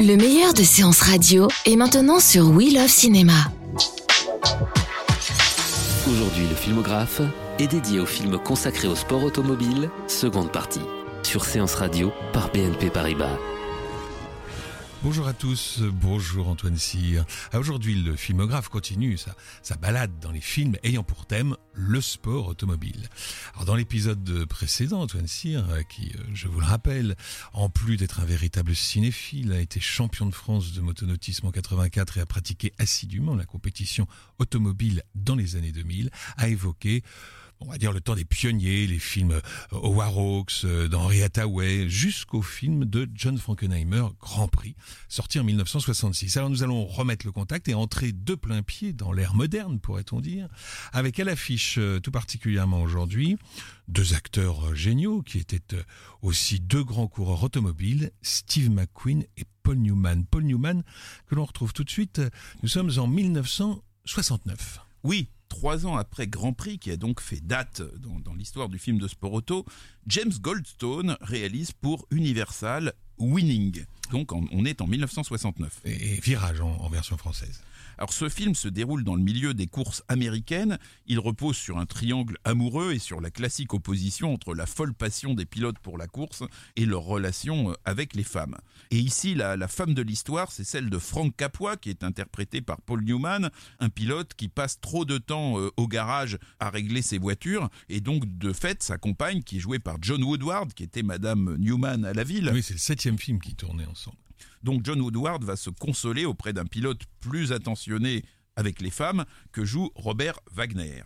Le meilleur de séances radio est maintenant sur We Love Cinéma. Aujourd'hui, le filmographe est dédié au film consacré au sport automobile, seconde partie, sur Séance Radio par BNP Paribas. Bonjour à tous, bonjour Antoine Cyr. Ah, Aujourd'hui, le filmographe continue sa, balade dans les films ayant pour thème le sport automobile. Dans l'épisode précédent, Antoine Cyr, euh, qui, euh, je vous le rappelle, en plus d'être un véritable cinéphile, a été champion de France de motonautisme en 84 et a pratiqué assidûment la compétition automobile dans les années 2000, a évoqué on va dire le temps des pionniers, les films euh, Howard Hawks, euh, d'Henri Hathaway, jusqu'au film de John Frankenheimer, Grand Prix, sorti en 1966. Alors nous allons remettre le contact et entrer de plein pied dans l'ère moderne, pourrait-on dire, avec à l'affiche euh, tout particulièrement aujourd'hui deux acteurs géniaux qui étaient aussi deux grands coureurs automobiles, Steve McQueen et Paul Newman. Paul Newman, que l'on retrouve tout de suite, nous sommes en 1969. Oui, trois ans après Grand Prix, qui a donc fait date dans, l'histoire du film de sport James Goldstone réalise pour Universal Winning. Donc en- on est en 1969. Et Virage en, en version française. Alors ce film se déroule dans le milieu des courses américaines. Il repose sur un triangle amoureux et sur la classique opposition entre la folle passion des pilotes pour la course et leur relation euh, avec les femmes. Et ici, la, la femme de l'histoire, c'est celle de Frank Capua, qui est interprété par Paul Newman, un pilote qui passe trop de temps euh, au garage à régler ses voitures. Et donc, de fait, sa compagne, qui est jouée par John Woodward, qui était Madame Newman à la ville, Oui, c'est le septième film qui tournait ensemble. Donc John Woodward va se consoler auprès d'un pilote plus attentionné avec les femmes que joue Robert Wagner.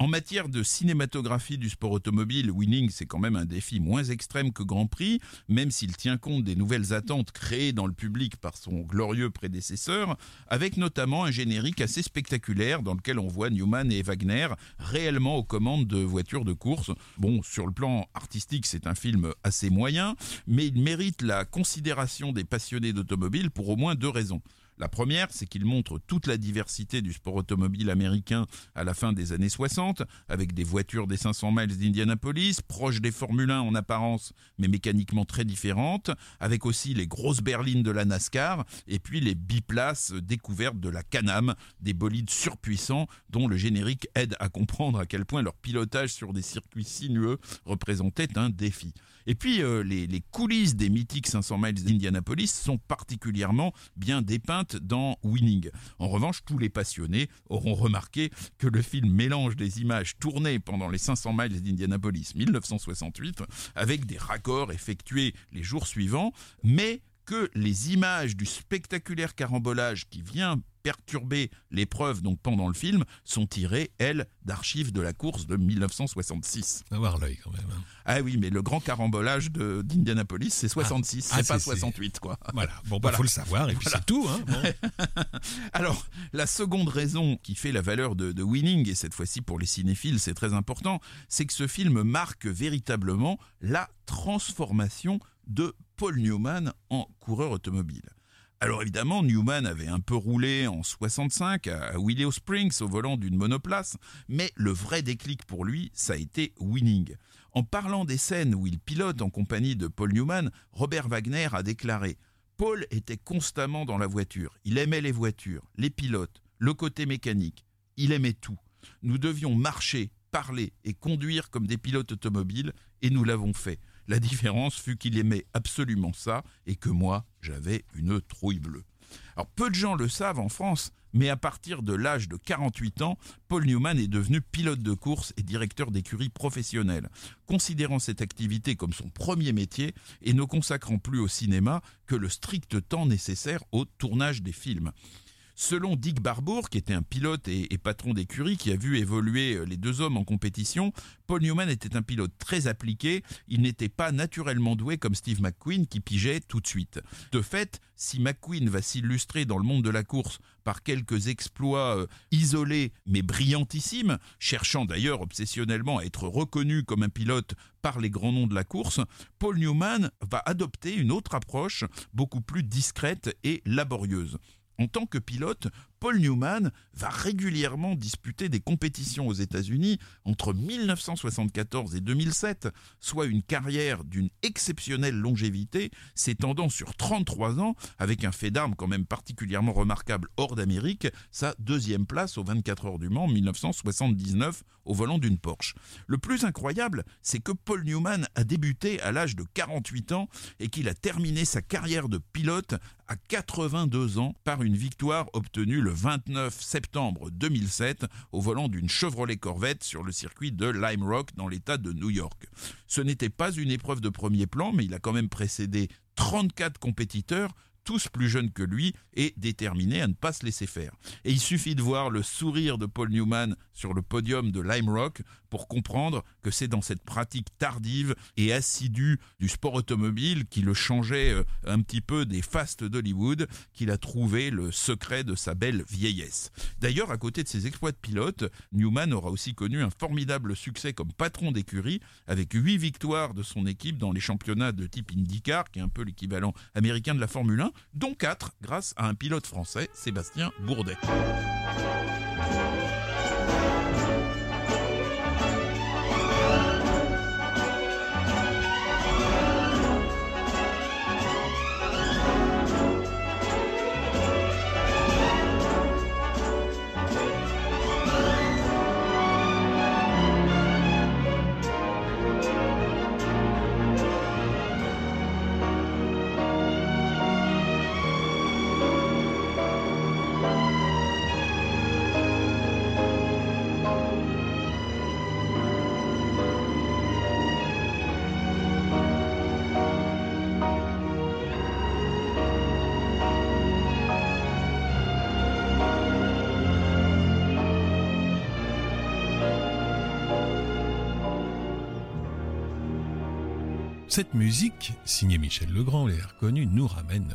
En matière de cinématographie du sport automobile, Winning c'est quand même un défi moins extrême que Grand Prix, même s'il tient compte des nouvelles attentes créées dans le public par son glorieux prédécesseur, avec notamment un générique assez spectaculaire dans lequel on voit Newman et Wagner réellement aux commandes de voitures de course. Bon, sur le plan artistique, c'est un film assez moyen, mais il mérite la considération des passionnés d'automobile pour au moins deux raisons. La première, c'est qu'il montre toute la diversité du sport automobile américain à la fin des années 60, avec des voitures des 500 miles d'Indianapolis, proches des Formule 1 en apparence, mais mécaniquement très différentes, avec aussi les grosses berlines de la NASCAR, et puis les biplaces découvertes de la Can-Am, des bolides surpuissants dont le générique aide à comprendre à quel point leur pilotage sur des circuits sinueux représentait un défi. Et puis euh, les, les coulisses des mythiques 500 miles d'Indianapolis sont particulièrement bien dépeintes dans Winning. En revanche, tous les passionnés auront remarqué que le film mélange des images tournées pendant les 500 miles d'Indianapolis 1968 avec des raccords effectués les jours suivants, mais que les images du spectaculaire carambolage qui vient perturber l'épreuve donc pendant le film sont tirées, elles, d'archives de la course de 1966. Avoir l'œil quand même. hein. Ah oui, mais le grand carambolage de- d'Indianapolis, c'est 66, Ah, c'est pas c'est- 68, quoi. Voilà, bon, bah, Voilà. faut le savoir, et puis Voilà. c'est tout. Hein. Bon. Alors, la seconde raison qui fait la valeur de, de Winning, et cette fois-ci pour les cinéphiles, c'est très important, c'est que ce film marque véritablement la transformation de Paul Newman en coureur automobile. Alors évidemment, Newman avait un peu roulé en 65 à Willow Springs au volant d'une monoplace, mais le vrai déclic pour lui, ça a été Winning. En parlant des scènes où il pilote en compagnie de Paul Newman, Robert Wagner a déclaré Paul était constamment dans la voiture. Il aimait les voitures, les pilotes, le côté mécanique. Il aimait tout. Nous devions marcher, parler et conduire comme des pilotes automobiles, et nous l'avons fait. La différence fut qu'il aimait absolument ça, et que moi, j'avais une trouille bleue. Alors peu de gens le savent en France, mais à partir de l'âge de 48 ans, Paul Newman est devenu pilote de course et directeur d'écurie professionnelle, considérant cette activité comme son premier métier et ne consacrant plus au cinéma que le strict temps nécessaire au tournage des films. Selon Dick Barbour, qui était un pilote et, patron d'écurie qui a vu évoluer euh, les deux hommes en compétition, Paul Newman était un pilote très appliqué, il n'était pas naturellement doué comme Steve McQueen qui pigeait tout de suite. De fait, si McQueen va s'illustrer dans le monde de la course par quelques exploits euh, isolés mais brillantissimes, cherchant d'ailleurs obsessionnellement à être reconnu comme un pilote par les grands noms de la course, Paul Newman va adopter une autre approche beaucoup plus discrète et laborieuse. En tant que pilote, Paul Newman va régulièrement disputer des compétitions aux États-Unis entre 1974 et 2007, soit une carrière d'une exceptionnelle longévité s'étendant sur 33 ans, avec un fait d'armes quand même particulièrement remarquable hors d'Amérique, sa deuxième place aux 24 heures du Mans 1979 au volant d'une Porsche. Le plus incroyable, c'est que Paul Newman a débuté à l'âge de 48 ans et qu'il a terminé sa carrière de pilote à 82 ans par une victoire obtenue le 29 septembre 2007 au volant d'une Chevrolet Corvette sur le circuit de Lime Rock dans l'état de New York. Ce n'était pas une épreuve de premier plan, mais il a quand même précédé 34 compétiteurs, tous plus jeunes que lui et déterminés à ne pas se laisser faire. Et il suffit de voir le sourire de Paul Newman sur le podium de Lime Rock pour comprendre que c'est dans cette pratique tardive et assidue du sport automobile qui le changeait euh, un petit peu des fastes d'Hollywood qu'il a trouvé le secret de sa belle vieillesse. D'ailleurs, à côté de ses exploits de pilote, Newman aura aussi connu un formidable succès comme patron d'écurie avec huit victoires de son équipe dans les championnats de type IndyCar, qui est un peu l'équivalent américain de la Formule 1, dont quatre grâce à un pilote français, Sébastien Bourdet. Cette musique, signée Michel Legrand, les reconnu, nous ramène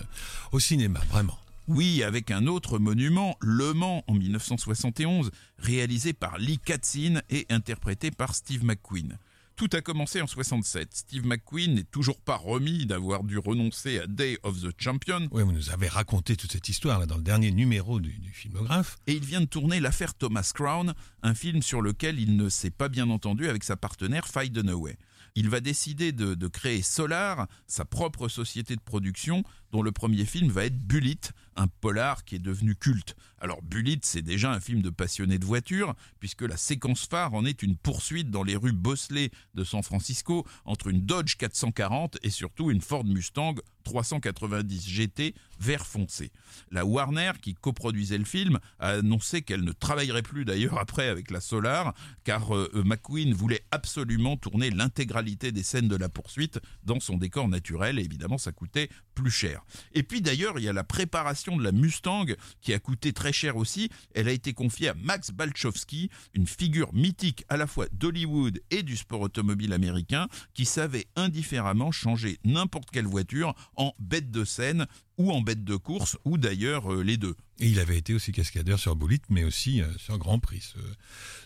au cinéma, vraiment. Oui, avec un autre monument, Le Mans en 1971, réalisé par Lee Katzin et interprété par Steve McQueen. Tout a commencé en 67. Steve McQueen n'est toujours pas remis d'avoir dû renoncer à Day of the Champion. Oui, vous nous avez raconté toute cette histoire là dans le dernier numéro du, du filmographe. Et il vient de tourner l'affaire Thomas Crown, un film sur lequel il ne s'est pas bien entendu avec sa partenaire Faye Dunaway. Il va décider de, créer Solar, sa propre société de production, dont le premier film va être Bullet, un polar qui est devenu culte. Alors Bullet, c'est déjà un film de passionné de voitures, puisque la séquence phare en est une poursuite dans les rues bosselées de San Francisco entre une Dodge 440 et surtout une Ford Mustang 390 GT vert foncé. La Warner, qui coproduisait le film, a annoncé qu'elle ne travaillerait plus d'ailleurs après avec la Solar, car euh, McQueen voulait absolument tourner l'intégralité des scènes de la poursuite dans son décor naturel, et évidemment ça coûtait plus cher. Et puis d'ailleurs, il y a la préparation de la Mustang qui a coûté très cher aussi. Elle a été confiée à Max Balchowski, une figure mythique à la fois d'Hollywood et du sport automobile américain, qui savait indifféremment changer n'importe quelle voiture en bête de scène ou en bête de course, ou d'ailleurs euh, les deux. Et il avait été aussi cascadeur sur Bullitt, mais aussi euh, sur Grand Prix, ce,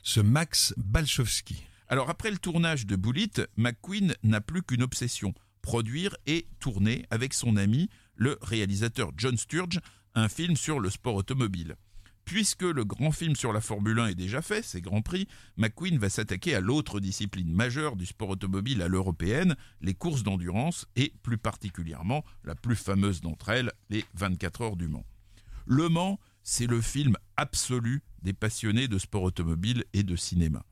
ce Max Balchowski. Alors après le tournage de Bullitt, McQueen n'a plus qu'une obsession, produire et tourner avec son ami, le réalisateur John Sturge, un film sur le sport automobile. Puisque le grand film sur la Formule 1 est déjà fait, c'est Grand Prix, McQueen va s'attaquer à l'autre discipline majeure du sport automobile à l'européenne, les courses d'endurance et plus particulièrement la plus fameuse d'entre elles, les 24 heures du Mans. Le Mans, c'est le film absolu des passionnés de sport automobile et de cinéma.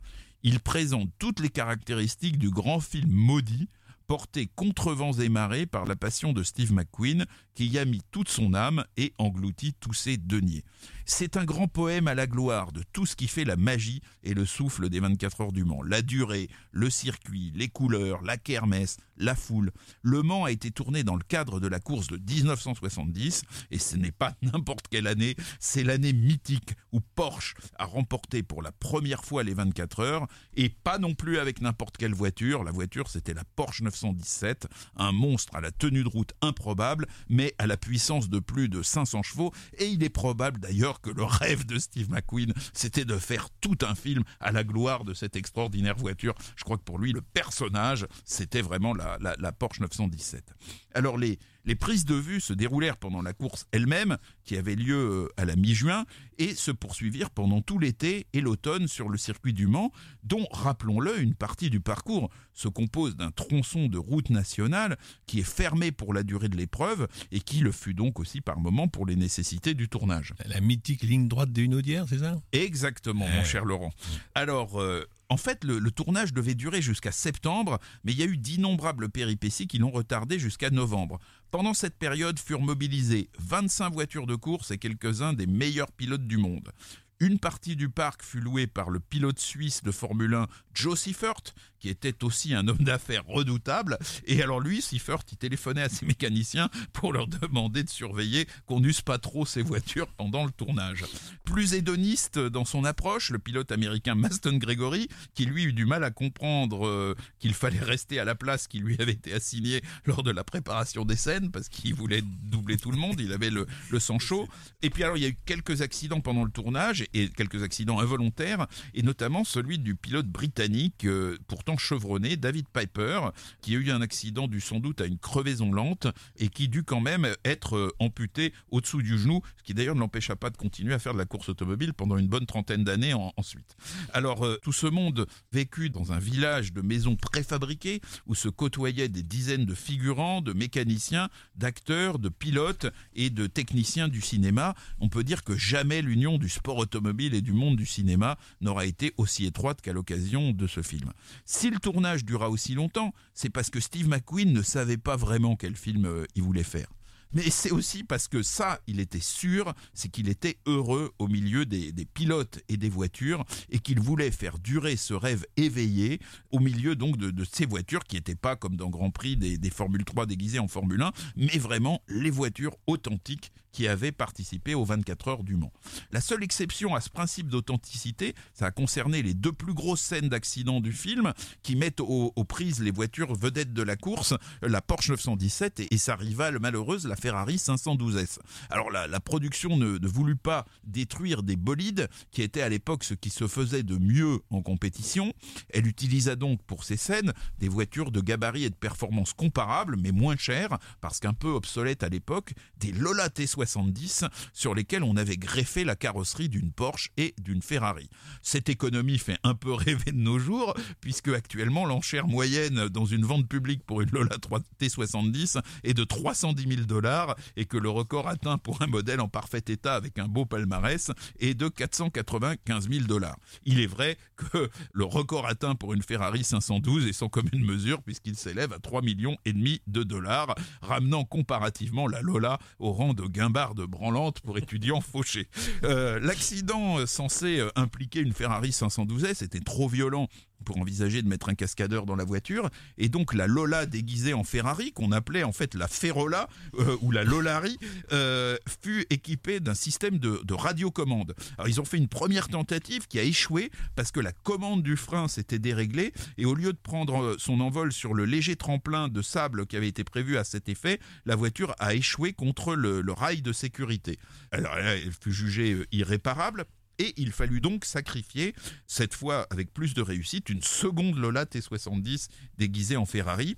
Il présente toutes les caractéristiques du grand film maudit, porté contre vents et marées par la passion de Steve McQueen, qui y a mis toute son âme et englouti tous ses deniers. C'est un grand poème à la gloire de tout ce qui fait la magie et le souffle des 24 heures du Mans. La durée, le circuit, les couleurs, la kermesse, la foule. Le Mans a été tourné dans le cadre de la course de 1970 et ce n'est pas n'importe quelle année, c'est l'année mythique où Porsche a remporté pour la première fois les 24 heures et pas non plus avec n'importe quelle voiture. La voiture c'était la Porsche 917, un monstre à la tenue de route improbable mais à la puissance de plus de 500 chevaux et il est probable d'ailleurs que le rêve de Steve McQueen c'était de faire tout un film à la gloire de cette extraordinaire voiture. Je crois que pour lui le personnage c'était vraiment la, la, Porsche 917. Alors les, les prises de vue se déroulèrent pendant la course elle-même, qui avait lieu euh, à la mi-juin, et se poursuivirent pendant tout l'été et l'automne sur le circuit du Mans, dont, rappelons-le, une partie du parcours se compose d'un tronçon de route nationale qui est fermé pour la durée de l'épreuve et qui le fut donc aussi par moment pour les nécessités du tournage. La mythique ligne droite des Hunaudières, c'est ça? Exactement, mon Eh. cher Laurent. Alors, euh, en fait, le, tournage devait durer jusqu'à septembre, mais il y a eu d'innombrables péripéties qui l'ont retardé jusqu'à novembre. Pendant cette période furent mobilisées 25 voitures de course et quelques-uns des meilleurs pilotes du monde. Une partie du parc fut louée par le pilote suisse de Formule 1, Joe Seifert, qui était aussi un homme d'affaires redoutable. Et alors lui, Seifert, il téléphonait à ses mécaniciens pour leur demander de surveiller qu'on n'use pas trop ses voitures pendant le tournage. Plus hédoniste dans son approche, le pilote américain Maston Gregory, qui lui eut du mal à comprendre euh, qu'il fallait rester à la place qui lui avait été assignée lors de la préparation des scènes, parce qu'il voulait doubler tout le monde, il avait le, le sang chaud. Et puis alors, il y a eu quelques accidents pendant le tournage, et quelques accidents involontaires, et notamment celui du pilote britannique, euh, pourtant chevronné, David Piper, qui a eu un accident dû sans doute à une crevaison lente, et qui dut quand même être euh, amputé au-dessous du genou, ce qui d'ailleurs ne l'empêcha pas de continuer à faire de la course automobile pendant une bonne trentaine d'années en- ensuite. Alors, euh, tout ce monde vécut dans un village de maisons préfabriquées, où se côtoyaient des dizaines de figurants, de mécaniciens, d'acteurs, de pilotes et de techniciens du cinéma. On peut dire que jamais l'union du sport automobile et du monde du cinéma n'aura été aussi étroite qu'à l'occasion de ce film. Si le tournage dura aussi longtemps, c'est parce que Steve McQueen ne savait pas vraiment quel film euh, il voulait faire. Mais c'est aussi parce que ça, il était sûr, c'est qu'il était heureux au milieu des, des pilotes et des voitures et qu'il voulait faire durer ce rêve éveillé au milieu donc de, de ces voitures qui n'étaient pas comme dans Grand Prix des, des Formule 3 déguisées en Formule 1, mais vraiment les voitures authentiques qui avaient participé aux 24 heures du Mans. La seule exception à ce principe d'authenticité, ça a concerné les deux plus grosses scènes d'accident du film qui mettent aux, prises les voitures vedettes de la course, la Porsche 917 et, sa rivale malheureuse, la Ferrari 512S. Alors la, production ne, voulut pas détruire des bolides qui étaient à l'époque ce qui se faisait de mieux en compétition. Elle utilisa donc pour ces scènes des voitures de gabarit et de performance comparables mais moins chères parce qu'un peu obsolètes à l'époque, des Lola T70 sur lesquelles on avait greffé la carrosserie d'une Porsche et d'une Ferrari. Cette économie fait un peu rêver de nos jours puisque actuellement l'enchère moyenne dans une vente publique pour une Lola 3 T70 est de 310 000 dollars et que le record atteint pour un modèle en parfait état avec un beau palmarès est de 495 000 dollars. Il est vrai que le record atteint pour une Ferrari 512 est sans commune mesure puisqu'il s'élève à 3 millions et demi de dollars, ramenant comparativement la Lola au rang de guimbarde branlante pour étudiants fauchés. Euh, L'accident euh, censé euh, impliquer une Ferrari 512S était trop violent pour envisager de mettre un cascadeur dans la voiture et donc la Lola déguisée en Ferrari qu'on appelait en fait la Ferrola euh, ou la Lolari euh, fut équipée d'un système de, de radiocommande. Alors ils ont fait une première tentative qui a échoué parce que la commande du frein s'était déréglée et au lieu de prendre euh, son envol sur le léger tremplin de sable qui avait été prévu à cet effet, la voiture a échoué contre le, le rail de sécurité. Alors elle fut jugée irréparable. Et il fallut donc sacrifier, cette fois avec plus de réussite, une seconde Lola T70 déguisée en Ferrari.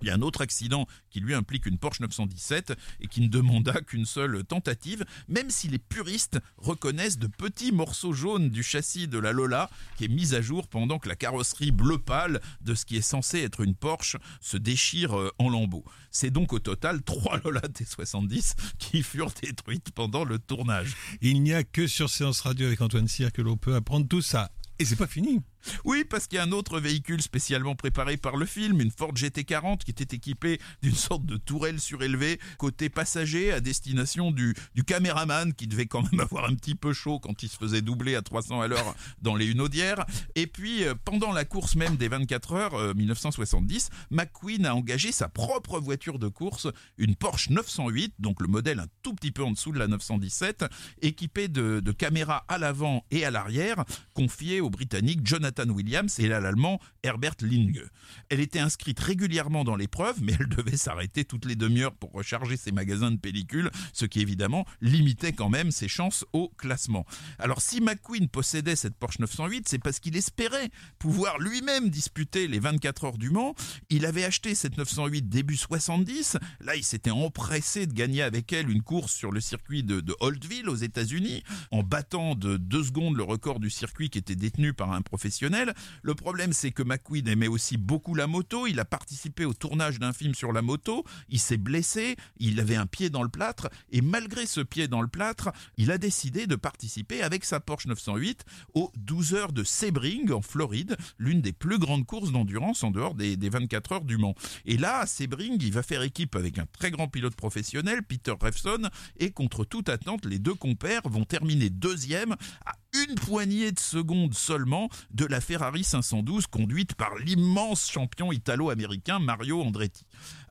Il y a un autre accident qui lui implique une Porsche 917 et qui ne demanda qu'une seule tentative, même si les puristes reconnaissent de petits morceaux jaunes du châssis de la Lola qui est mise à jour pendant que la carrosserie bleu pâle de ce qui est censé être une Porsche se déchire euh, en lambeaux. C'est donc au total trois Lola T70 qui furent détruites pendant le tournage. Il n'y a que sur Séance Radio avec Antoine Cyr que l'on peut apprendre tout ça. Et c'est pas fini. Oui, parce qu'il y a un autre véhicule spécialement préparé par le film, une Ford GT40 qui était équipée d'une sorte de tourelle surélevée côté passager à destination du, caméraman qui devait quand même avoir un petit peu chaud quand il se faisait doubler à 300 à l'heure dans les Hunaudières. Et puis, euh, pendant la course même des 24 heures 1970, euh, McQueen a engagé sa propre voiture de course, une Porsche 908, donc le modèle un tout petit peu en dessous de la 917, équipée de caméras à l'avant et à l'arrière, confiée au Britannique Jonathan Williams et l'Allemand Herbert Linge. Elle était inscrite régulièrement dans l'épreuve, mais elle devait s'arrêter toutes les demi-heures pour recharger ses magasins de pellicules, ce qui évidemment limitait quand même ses chances au classement. Alors si McQueen possédait cette Porsche 908, c'est parce qu'il espérait pouvoir lui-même disputer les 24 heures du Mans. Il avait acheté cette 908 début 70. Là, il s'était empressé de gagner avec elle une course sur le circuit de, de Holtville aux États-Unis, en battant de deux secondes le record du circuit qui était détenu par un professionnel. Le problème, c'est que McQueen aimait aussi beaucoup la moto. Il a participé au tournage d'un film sur la moto. Il s'est blessé. Il avait un pied dans le plâtre. Et malgré ce pied dans le plâtre, il a décidé de participer avec sa Porsche 908 aux 12 heures de Sebring en Floride, l'une des plus grandes courses d'endurance en dehors des, 24 heures du Mans. Et là, à Sebring, il va faire équipe avec un très grand pilote professionnel, Peter Revson, et contre toute attente, les deux compères vont terminer deuxième à une poignée de secondes seulement de la Ferrari 512 conduite par l'immense champion italo-américain Mario Andretti.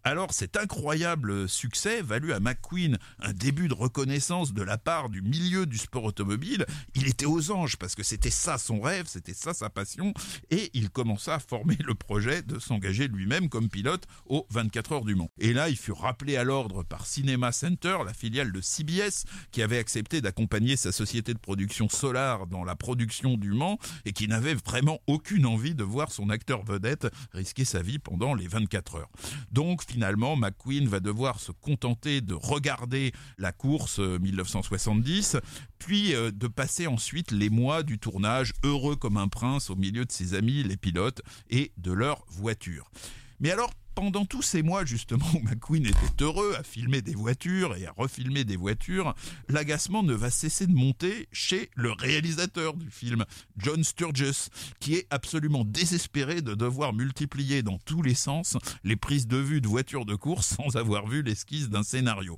Alors cet incroyable succès valut à McQueen un début de reconnaissance de la part du milieu du sport automobile. Il était aux anges parce que c'était ça son rêve, c'était ça sa passion et il commença à former le projet de s'engager lui-même comme pilote aux 24 heures du Mans. Et là, il fut rappelé à l'ordre par Cinema Center, la filiale de CBS, qui avait accepté d'accompagner sa société de production Solar dans la production du Mans et qui n'avait vraiment aucune envie de voir son acteur vedette risquer sa vie pendant les 24 heures. Finalement, McQueen va devoir se contenter de regarder la course 1970, euh, puis euh, de passer ensuite les mois du tournage heureux comme un prince au milieu de ses amis, les pilotes, et de leur voiture. Mais alors, pendant tous ces mois justement où McQueen était heureux à filmer des voitures et à refilmer des voitures, l'agacement ne va cesser de monter chez le réalisateur du film, John Sturges, qui est absolument désespéré de devoir multiplier dans tous les sens les prises de vue de voitures de course sans avoir vu l'esquisse d'un scénario.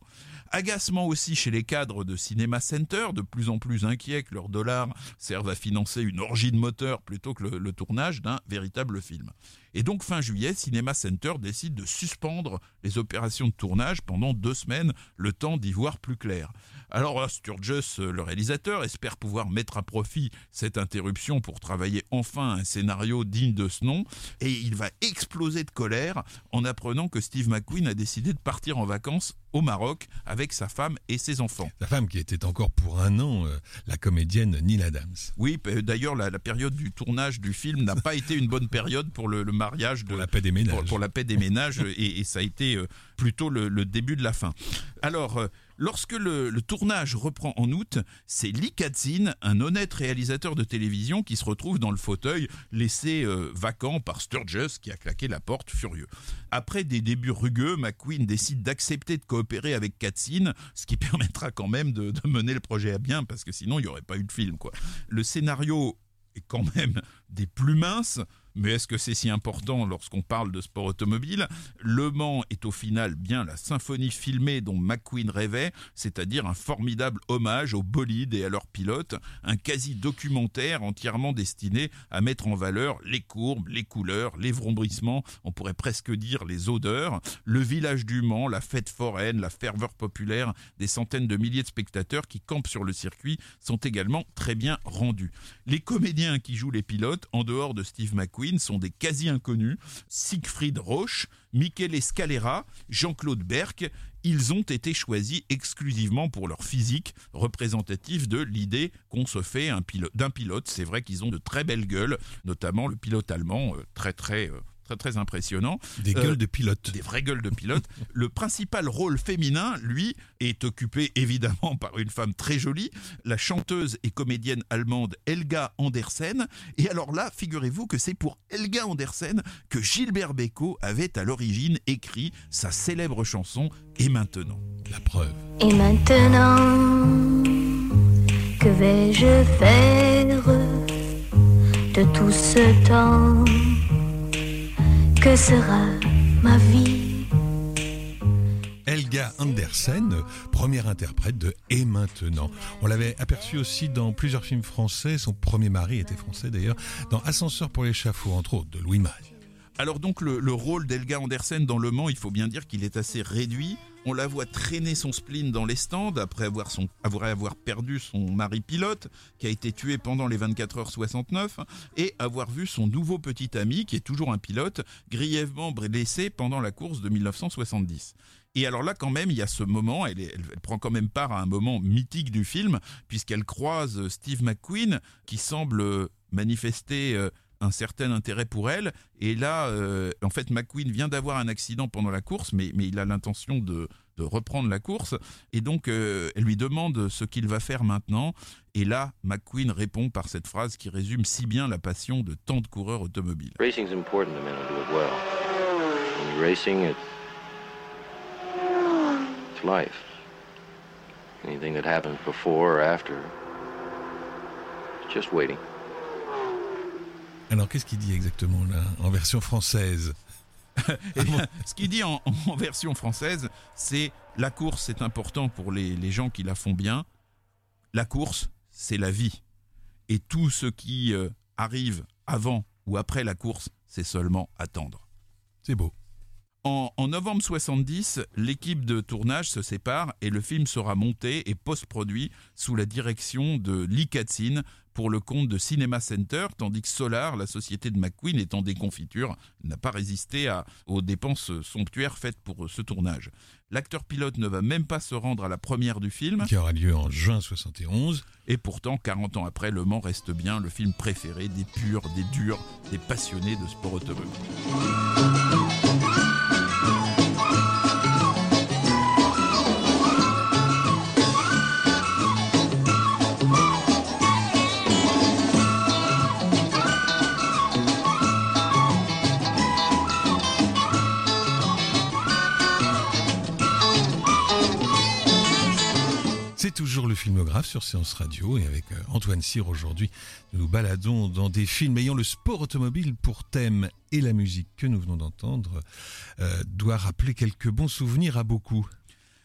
Agacement aussi chez les cadres de Cinema Center, de plus en plus inquiets que leurs dollars servent à financer une orgie de moteurs plutôt que le, le tournage d'un véritable film. Et donc fin juillet, Cinema Center décide de suspendre les opérations de tournage pendant deux semaines, le temps d'y voir plus clair. Alors Sturges, le réalisateur, espère pouvoir mettre à profit cette interruption pour travailler enfin un scénario digne de ce nom, et il va exploser de colère en apprenant que Steve McQueen a décidé de partir en vacances au Maroc avec sa femme et ses enfants. Sa femme qui était encore pour un an euh, la comédienne Neil Adams. Oui, d'ailleurs la, période du tournage du film n'a pas été une bonne période pour le, mariage de pour la paix des ménages. Pour, la paix des ménages et, ça a été euh, plutôt le, le, début de la fin. Alors euh, Lorsque le, tournage reprend en août, c'est Lee Katzin, un honnête réalisateur de télévision, qui se retrouve dans le fauteuil laissé euh, vacant par Sturges, qui a claqué la porte furieux. Après des débuts rugueux, McQueen décide d'accepter de coopérer avec Katzin, ce qui permettra quand même de, de mener le projet à bien, parce que sinon il n'y aurait pas eu de film. Quoi. Le scénario est quand même des plus minces, mais est-ce que c'est si important lorsqu'on parle de sport automobile? Le Mans est au final bien la symphonie filmée dont McQueen rêvait, c'est-à-dire un formidable hommage aux bolides et à leurs pilotes, un quasi-documentaire entièrement destiné à mettre en valeur les courbes, les couleurs, les vrombissements, on pourrait presque dire les odeurs, le village du Mans, la fête foraine, la ferveur populaire des centaines de milliers de spectateurs qui campent sur le circuit sont également très bien rendus. Les comédiens qui jouent les pilotes, en dehors de Steve McQueen, sont des quasi-inconnus. Siegfried Roche, Michele Scalera, Jean-Claude Berck, ils ont été choisis exclusivement pour leur physique, représentatif de l'idée qu'on se fait d'un pilote. C'est vrai qu'ils ont de très belles gueules, notamment le pilote allemand, euh, très très très impressionnant. Des gueules euh, de pilote. Des vraies gueules de pilote. le principal rôle féminin, lui, est occupé évidemment par une femme très jolie, la chanteuse et comédienne allemande Helga Andersen. Et alors là, figurez-vous que c'est pour Helga Andersen que Gilbert Bécaud avait à l'origine écrit sa célèbre chanson Et maintenant. La preuve. Et maintenant, que vais-je faire de tout ce temps? Que sera ma vie Helga Andersen, première interprète de Et maintenant. On l'avait aperçu aussi dans plusieurs films français. Son premier mari était français d'ailleurs. Dans Ascenseur pour l'échafaud, entre autres, de Louis Malle. Alors donc le, le rôle d'Helga Andersen dans Le Mans, il faut bien dire qu'il est assez réduit. On la voit traîner son spleen dans les stands après avoir, perdu son mari pilote qui a été tué pendant les 24 heures 69 et avoir vu son nouveau petit ami qui est toujours un pilote grièvement blessé pendant la course de 1970. Et alors là, quand même, il y a ce moment, elle prend quand même part à un moment mythique du film, puisqu'elle croise Steve McQueen, qui semble euh, manifester euh, un certain intérêt pour elle. Et là, euh, en fait, McQueen vient d'avoir un accident pendant la course, mais, mais il a l'intention de, reprendre la course. Et donc, euh, elle lui demande ce qu'il va faire maintenant. Et là, McQueen répond par cette phrase qui résume si bien la passion de tant de coureurs automobiles. Racing's important to men who do it well. Racing, it's life. Anything that happens before or after, it's just waiting. Alors qu'est-ce qu'il dit exactement là, en version française Eh bien, ce qu'il dit en, en version française, c'est la course, c'est important pour les, les gens qui la font bien. La course, c'est la vie. Et tout ce qui euh, arrive avant ou après la course, c'est seulement attendre. C'est beau. En, en novembre 70, l'équipe de tournage se sépare et le film sera monté et post-produit sous la direction de Lee Katzin pour le compte de Cinema Center, tandis que Solar, la société de McQueen, étant des confitures, n'a pas résisté à- aux dépenses somptuaires faites pour ce tournage. L'acteur pilote ne va même pas se rendre à la première du film, Qui aura lieu en juin 71. et pourtant, 40 ans après, Le Mans reste bien le film préféré des purs, des durs, des passionnés de sport automobile. Sur Séance Radio et avec euh, Antoine Cyr aujourd'hui, nous nous baladons dans des films ayant le sport automobile pour thème et la musique que nous venons d'entendre euh, doit rappeler quelques bons souvenirs à beaucoup.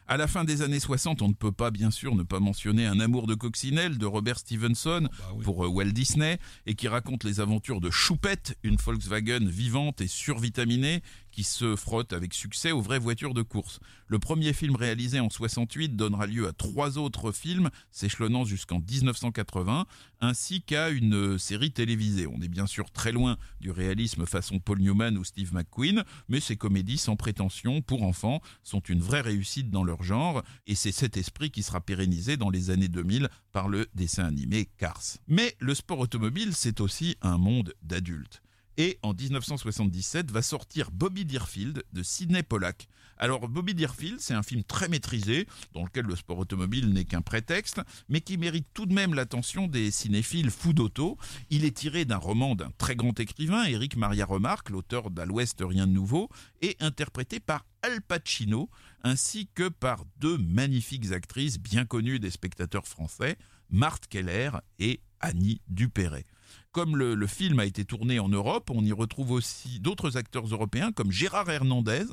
À la fin des années 60, on ne peut pas bien sûr ne pas mentionner Un amour de coccinelle de Robert Stevenson Bah oui. pour euh, Walt Disney et qui raconte les aventures de Choupette, une Volkswagen vivante et survitaminée qui se frotte avec succès aux vraies voitures de course. Le premier film réalisé en 68 donnera lieu à trois autres films s'échelonnant jusqu'en 1980 ainsi qu'à une série télévisée. On est bien sûr très loin du réalisme façon Paul Newman ou Steve McQueen, mais ces comédies sans prétention pour enfants sont une vraie réussite dans leur genre et c'est cet esprit qui sera pérennisé dans les années 2000 par le dessin animé Cars. Mais le sport automobile, c'est aussi un monde d'adultes. Et en 1977 va sortir Bobby Deerfield de Sidney Pollack. Alors Bobby Deerfield, c'est un film très maîtrisé, dans lequel le sport automobile n'est qu'un prétexte, mais qui mérite tout de même l'attention des cinéphiles fous d'auto. Il est tiré d'un roman d'un très grand écrivain, Éric Maria Remarque, l'auteur d'À l'Ouest rien de nouveau, et interprété par Al Pacino, ainsi que par deux magnifiques actrices bien connues des spectateurs français, Marthe Keller et Annie Dupéret. Comme le, film a été tourné en Europe, on y retrouve aussi d'autres acteurs européens comme Gérard Hernandez,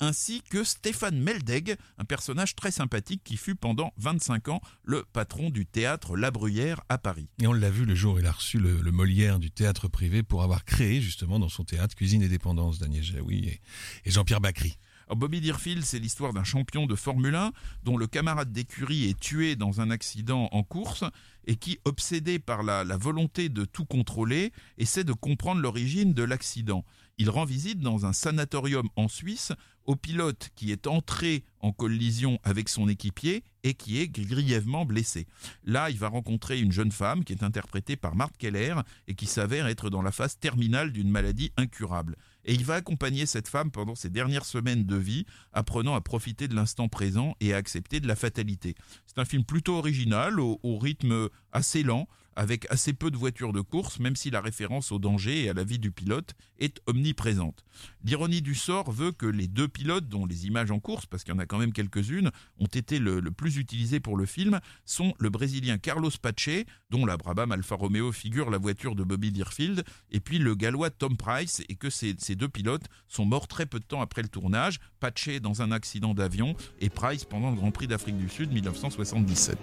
ainsi que Stéphane Meldeg, un personnage très sympathique qui fut pendant 25 ans le patron du théâtre La Bruyère à Paris. Et on l'a vu le jour il a reçu le, Molière du théâtre privé pour avoir créé justement dans son théâtre Cuisine et Dépendance, Daniel Jaoui et, et Jean-Pierre Bacry. Bobby Deerfield, c'est l'histoire d'un champion de Formule 1 dont le camarade d'écurie est tué dans un accident en course et qui, obsédé par la, la volonté de tout contrôler, essaie de comprendre l'origine de l'accident. Il rend visite dans un sanatorium en Suisse au pilote qui est entré en collision avec son équipier et qui est grièvement blessé. Là, il va rencontrer une jeune femme qui est interprétée par Marthe Keller et qui s'avère être dans la phase terminale d'une maladie incurable. Et il va accompagner cette femme pendant ses dernières semaines de vie, apprenant à profiter de l'instant présent et à accepter de la fatalité. C'est un film plutôt original, au, rythme assez lent, avec assez peu de voitures de course, même si la référence au danger et à la vie du pilote est omniprésente. L'ironie du sort veut que les deux pilotes, dont les images en course, parce qu'il y en a quand même quelques-unes, ont été le, plus utilisées pour le film, sont le Brésilien Carlos Pache, dont la Brabham Alfa Romeo figure la voiture de Bobby Deerfield, et puis le Gallois Tom Price, et que ces, ces deux pilotes sont morts très peu de temps après le tournage, Pache dans un accident d'avion et Price pendant le Grand Prix d'Afrique du Sud 1977.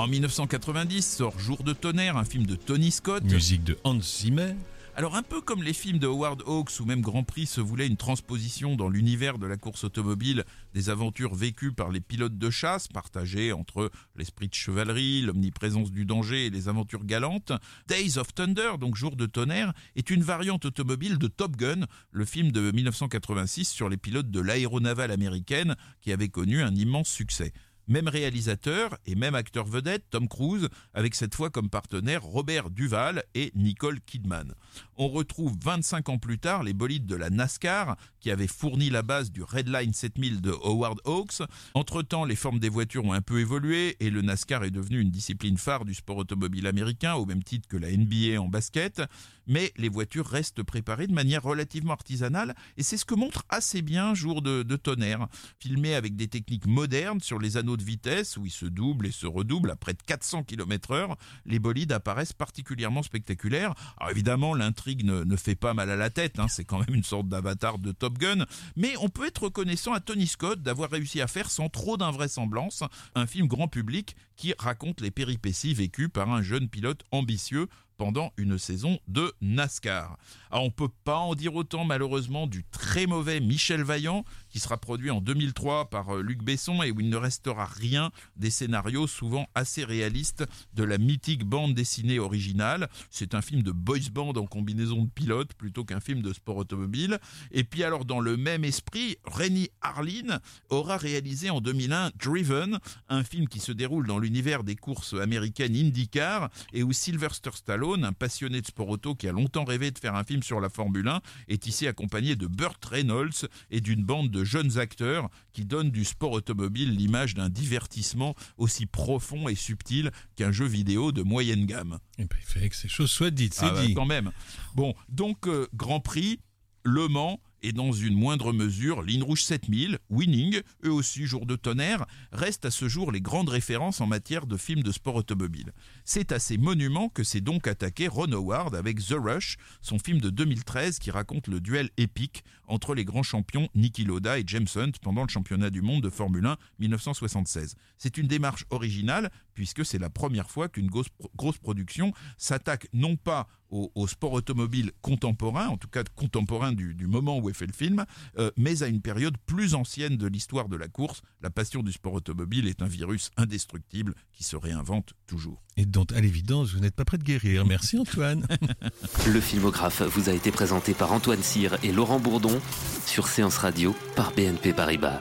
En 1990 sort Jour de tonnerre, un film de Tony Scott. Musique de Hans Zimmer. Alors un peu comme les films de Howard Hawks ou même Grand Prix se voulaient une transposition dans l'univers de la course automobile des aventures vécues par les pilotes de chasse, partagées entre l'esprit de chevalerie, l'omniprésence du danger et les aventures galantes, Days of Thunder, donc Jour de tonnerre, est une variante automobile de Top Gun, le film de 1986 sur les pilotes de l'aéronavale américaine qui avait connu un immense succès. Même réalisateur et même acteur vedette, Tom Cruise, avec cette fois comme partenaire Robert Duval et Nicole Kidman. On retrouve 25 ans plus tard les bolides de la NASCAR qui avaient fourni la base du Redline 7000 de Howard Hawks. Entre-temps, les formes des voitures ont un peu évolué et le NASCAR est devenu une discipline phare du sport automobile américain au même titre que la NBA en basket. Mais les voitures restent préparées de manière relativement artisanale et c'est ce que montre assez bien Jour de, tonnerre, filmé avec des techniques modernes sur les anneaux de vitesse où ils se doublent et se redoublent à près de 400 km/h. Les bolides apparaissent particulièrement spectaculaires. Alors évidemment, l'intrigue ne, ne, fait pas mal à la tête, hein, c'est quand même une sorte d'avatar de Top Gun, mais on peut être reconnaissant à Tony Scott d'avoir réussi à faire sans trop d'invraisemblance un film grand public qui raconte les péripéties vécues par un jeune pilote ambitieux pendant une saison de NASCAR. Alors on peut pas en dire autant malheureusement du très mauvais Michel Vaillant qui sera produit en 2003 par Luc Besson et où il ne restera rien des scénarios souvent assez réalistes de la mythique bande dessinée originale. C'est un film de boys band en combinaison de pilotes plutôt qu'un film de sport automobile. Et puis alors dans le même esprit, Rennie Harlin aura réalisé en 2001 Driven, un film qui se déroule dans l'univers des courses américaines IndyCar et où Sylvester Stallone un passionné de sport auto qui a longtemps rêvé de faire un film sur la Formule 1, est ici accompagné de Burt Reynolds et d'une bande de jeunes acteurs qui donnent du sport automobile l'image d'un divertissement aussi profond et subtil qu'un jeu vidéo de moyenne gamme. Et ben, il fallait que ces choses soient dites, c'est Ah dit. bah, quand même. Bon, donc euh, Grand Prix, Le Mans et dans une moindre mesure, Ligne Rouge 7000, Winning, eux aussi Jour de tonnerre, restent à ce jour les grandes références en matière de films de sport automobile. C'est à ces monuments que s'est donc attaqué Ron Howard avec The Rush, son film de 2013 qui raconte le duel épique entre les grands champions Niki Lauda et James Hunt pendant le championnat du monde de Formule 1 1976. C'est une démarche originale puisque c'est la première fois qu'une grosse, grosse production s'attaque non pas au, au, sport automobile contemporain, en tout cas contemporain du, du moment où est fait le film, euh, mais à une période plus ancienne de l'histoire de la course. La passion du sport automobile est un virus indestructible qui se réinvente toujours. Et dont, à l'évidence, vous n'êtes pas prêt de guérir. Merci Antoine. le filmographe vous a été présenté par Antoine Cyr et Laurent Bourdon sur Séance Radio par BNP Paribas.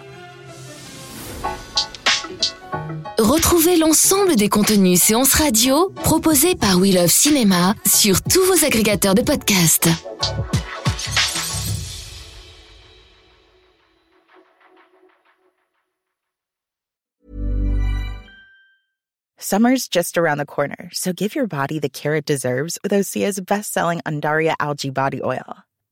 Retrouvez l'ensemble des contenus séances radio proposés par We Love Cinéma sur tous vos agrégateurs de podcasts. Summer's just around the corner, so give your body the care it deserves with Osea's best-selling Andaria algae body oil.